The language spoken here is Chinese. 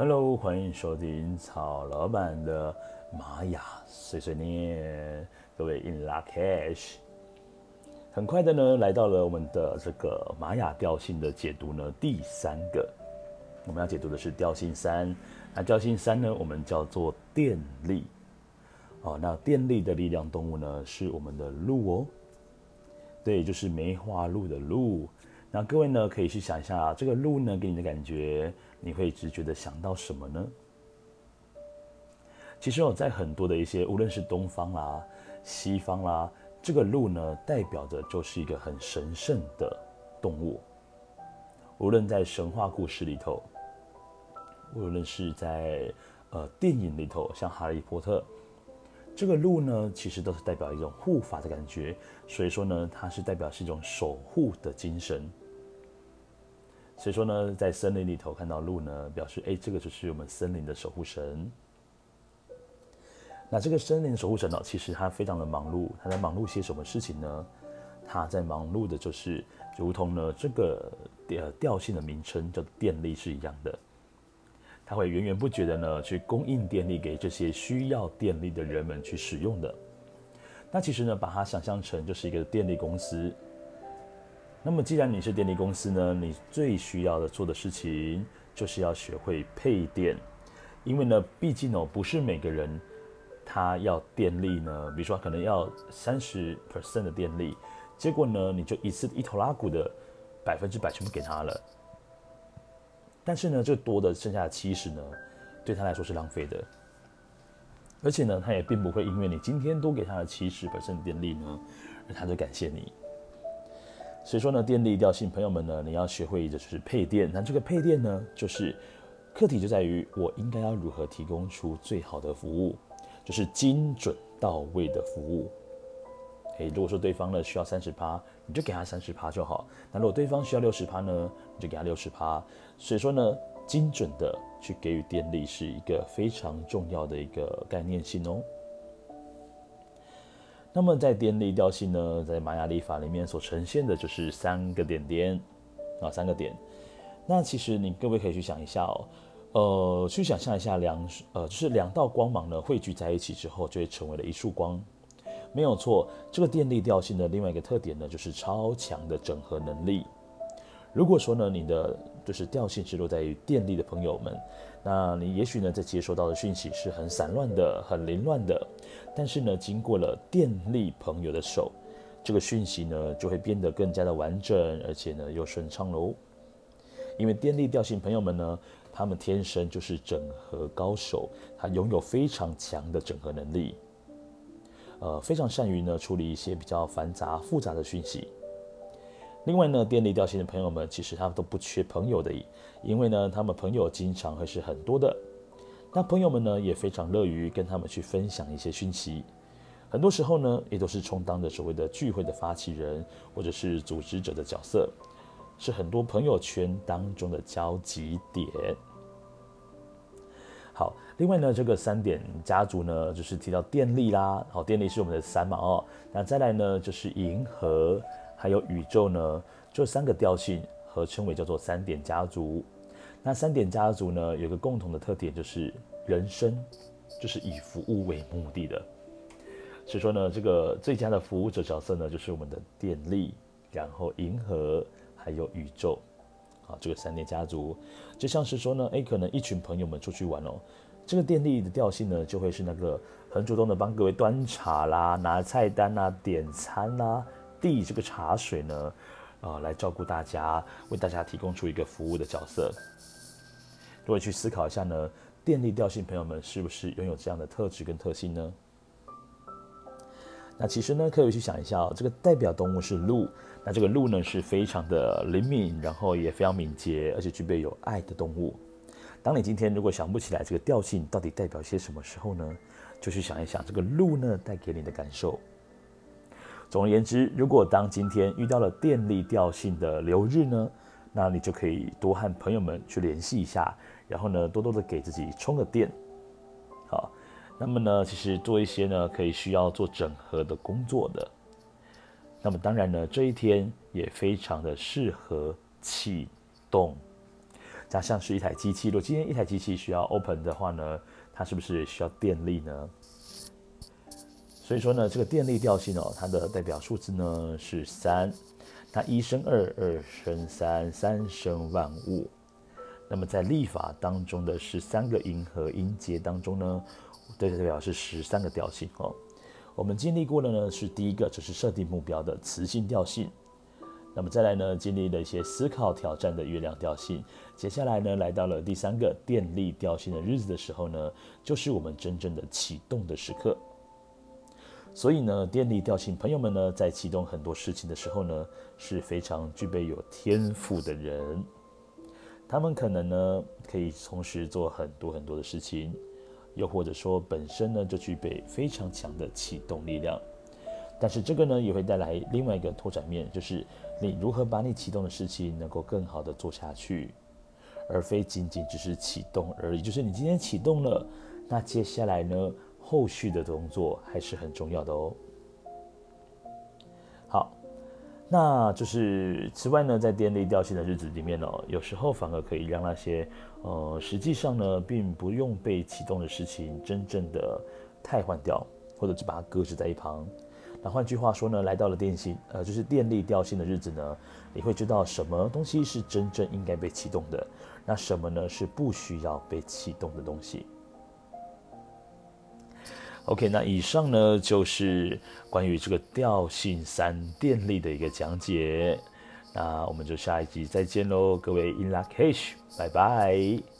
Hello，欢迎收听曹老板的玛雅碎碎念，各位 In lak'ech，很快的呢，来到了我们的这个玛雅调性的解读呢，第三个，我们要解读的是调性三。那调性三呢，我们叫做电力。哦，那电力的力量动物呢，是我们的鹿哦。对，就是梅花鹿的鹿。那各位呢，可以去想一下，这个鹿呢，给你的感觉。你会直觉的想到什么呢？其实我在很多的一些，无论是东方啦、西方啦，这个鹿呢，代表的就是一个很神圣的动物。无论在神话故事里头，无论是在呃电影里头，像哈利波特，这个鹿呢，其实都是代表一种护法的感觉。所以说呢，它是代表是一种守护的精神。所以说呢，在森林里头看到鹿呢，表示哎，这个就是我们森林的守护神。那这个森林守护神呢，其实他非常的忙碌，他在忙碌些什么事情呢？他在忙碌的就是，如同呢这个呃调性的名称叫电力是一样的，他会源源不绝的呢去供应电力给这些需要电力的人们去使用的。那其实呢，把它想象成就是一个电力公司。那么，既然你是电力公司呢，你最需要的做的事情就是要学会配电，因为呢，毕竟哦，不是每个人他要电力呢，比如说可能要三十 percent 的电力，结果呢，你就一次一头拉股的百分之百全部给他了，但是呢，这多的剩下的七十呢，对他来说是浪费的，而且呢，他也并不会因为你今天多给他的七十 percent 电力呢，而他就感谢你。所以说呢，电力调性朋友们呢，你要学会的就是配电。那这个配电呢，就是课题就在于我应该要如何提供出最好的服务，就是精准到位的服务。诶，如果说对方呢需要三十趴，你就给他三十趴就好。那如果对方需要六十趴呢，你就给他六十趴。所以说呢，精准的去给予电力是一个非常重要的一个概念性哦。那么在电力调性呢，在玛雅历法里面所呈现的就是三个点点啊，三个点。那其实你各位可以去想一下哦，呃，去想象一下两呃，就是两道光芒呢汇聚在一起之后，就会成为了一束光。没有错，这个电力调性的另外一个特点呢，就是超强的整合能力。如果说呢，你的就是调性是落在于电力的朋友们，那你也许呢，在接收到的讯息是很散乱的、很凌乱的，但是呢，经过了电力朋友的手，这个讯息呢，就会变得更加的完整，而且呢，又顺畅喽。因为电力调性朋友们呢，他们天生就是整合高手，他拥有非常强的整合能力，呃，非常善于呢处理一些比较繁杂复杂的讯息。另外呢，电力调性的朋友们，其实他们都不缺朋友的，因为呢，他们朋友经常会是很多的。那朋友们呢，也非常乐于跟他们去分享一些讯息。很多时候呢，也都是充当着所谓的聚会的发起人，或者是组织者的角色，是很多朋友圈当中的交集点。好，另外呢，这个三点家族呢，就是提到电力啦，好，电力是我们的三嘛哦，那再来呢，就是银河。还有宇宙呢，这三个调性合称为叫做三点家族。那三点家族呢，有个共同的特点，就是人生就是以服务为目的的。所以说呢，这个最佳的服务者角色呢，就是我们的电力，然后银河，还有宇宙。啊，这个三点家族就像是说呢，诶，可能一群朋友们出去玩哦，这个电力的调性呢，就会是那个很主动的帮各位端茶啦、拿菜单啦、点餐啦。递这个茶水呢，啊、来照顾大家，为大家提供出一个服务的角色。各位去思考一下呢，电力调性朋友们是不是拥有这样的特质跟特性呢？那其实呢，可以去想一下哦，这个代表动物是鹿，那这个鹿呢是非常的灵敏，然后也非常敏捷，而且具备有爱的动物。当你今天如果想不起来这个调性到底代表些什么时候呢，就去想一想这个鹿呢带给你的感受。总而言之，如果当今天遇到了电力调性的流日呢，那你就可以多和朋友们去联系一下，然后呢，多多的给自己充个电。好，那么呢，其实做一些呢可以需要做整合的工作的。那么当然呢，这一天也非常的适合启动。加上是一台机器，如果今天一台机器需要 open 的话呢，它是不是需要电力呢？所以说呢，这个电力调性哦，它的代表数字呢是三。它一生二，二生三，三生万物。那么在历法当中的十三个音和音节当中呢，对，代表是十三个调性哦。我们经历过的呢是第一个，就是设定目标的磁性调性。那么再来呢，经历了一些思考挑战的月亮调性。接下来呢，来到了第三个电力调性的日子的时候呢，就是我们真正的启动的时刻。所以呢，电力调性朋友们呢，在启动很多事情的时候呢，是非常具备有天赋的人。他们可能呢，可以同时做很多很多的事情，又或者说本身呢，就具备非常强的启动力量。但是这个呢，也会带来另外一个拓展面，就是你如何把你启动的事情能够更好的做下去，而非仅仅只是启动而已。就是你今天启动了，那接下来呢？后续的动作还是很重要的哦。好，那就是此外呢，在电力调性的日子里面呢、哦，有时候反而可以让那些呃，实际上呢，并不用被启动的事情，真正的汰换掉，或者是把它搁置在一旁。那换句话说呢，来到了电信，呃，就是电力调性的日子呢，你会知道什么东西是真正应该被启动的，那什么呢是不需要被启动的东西。OK，那以上呢就是关于这个调性三电力的一个讲解，那我们就下一集再见喽，各位 In Luckish，拜拜。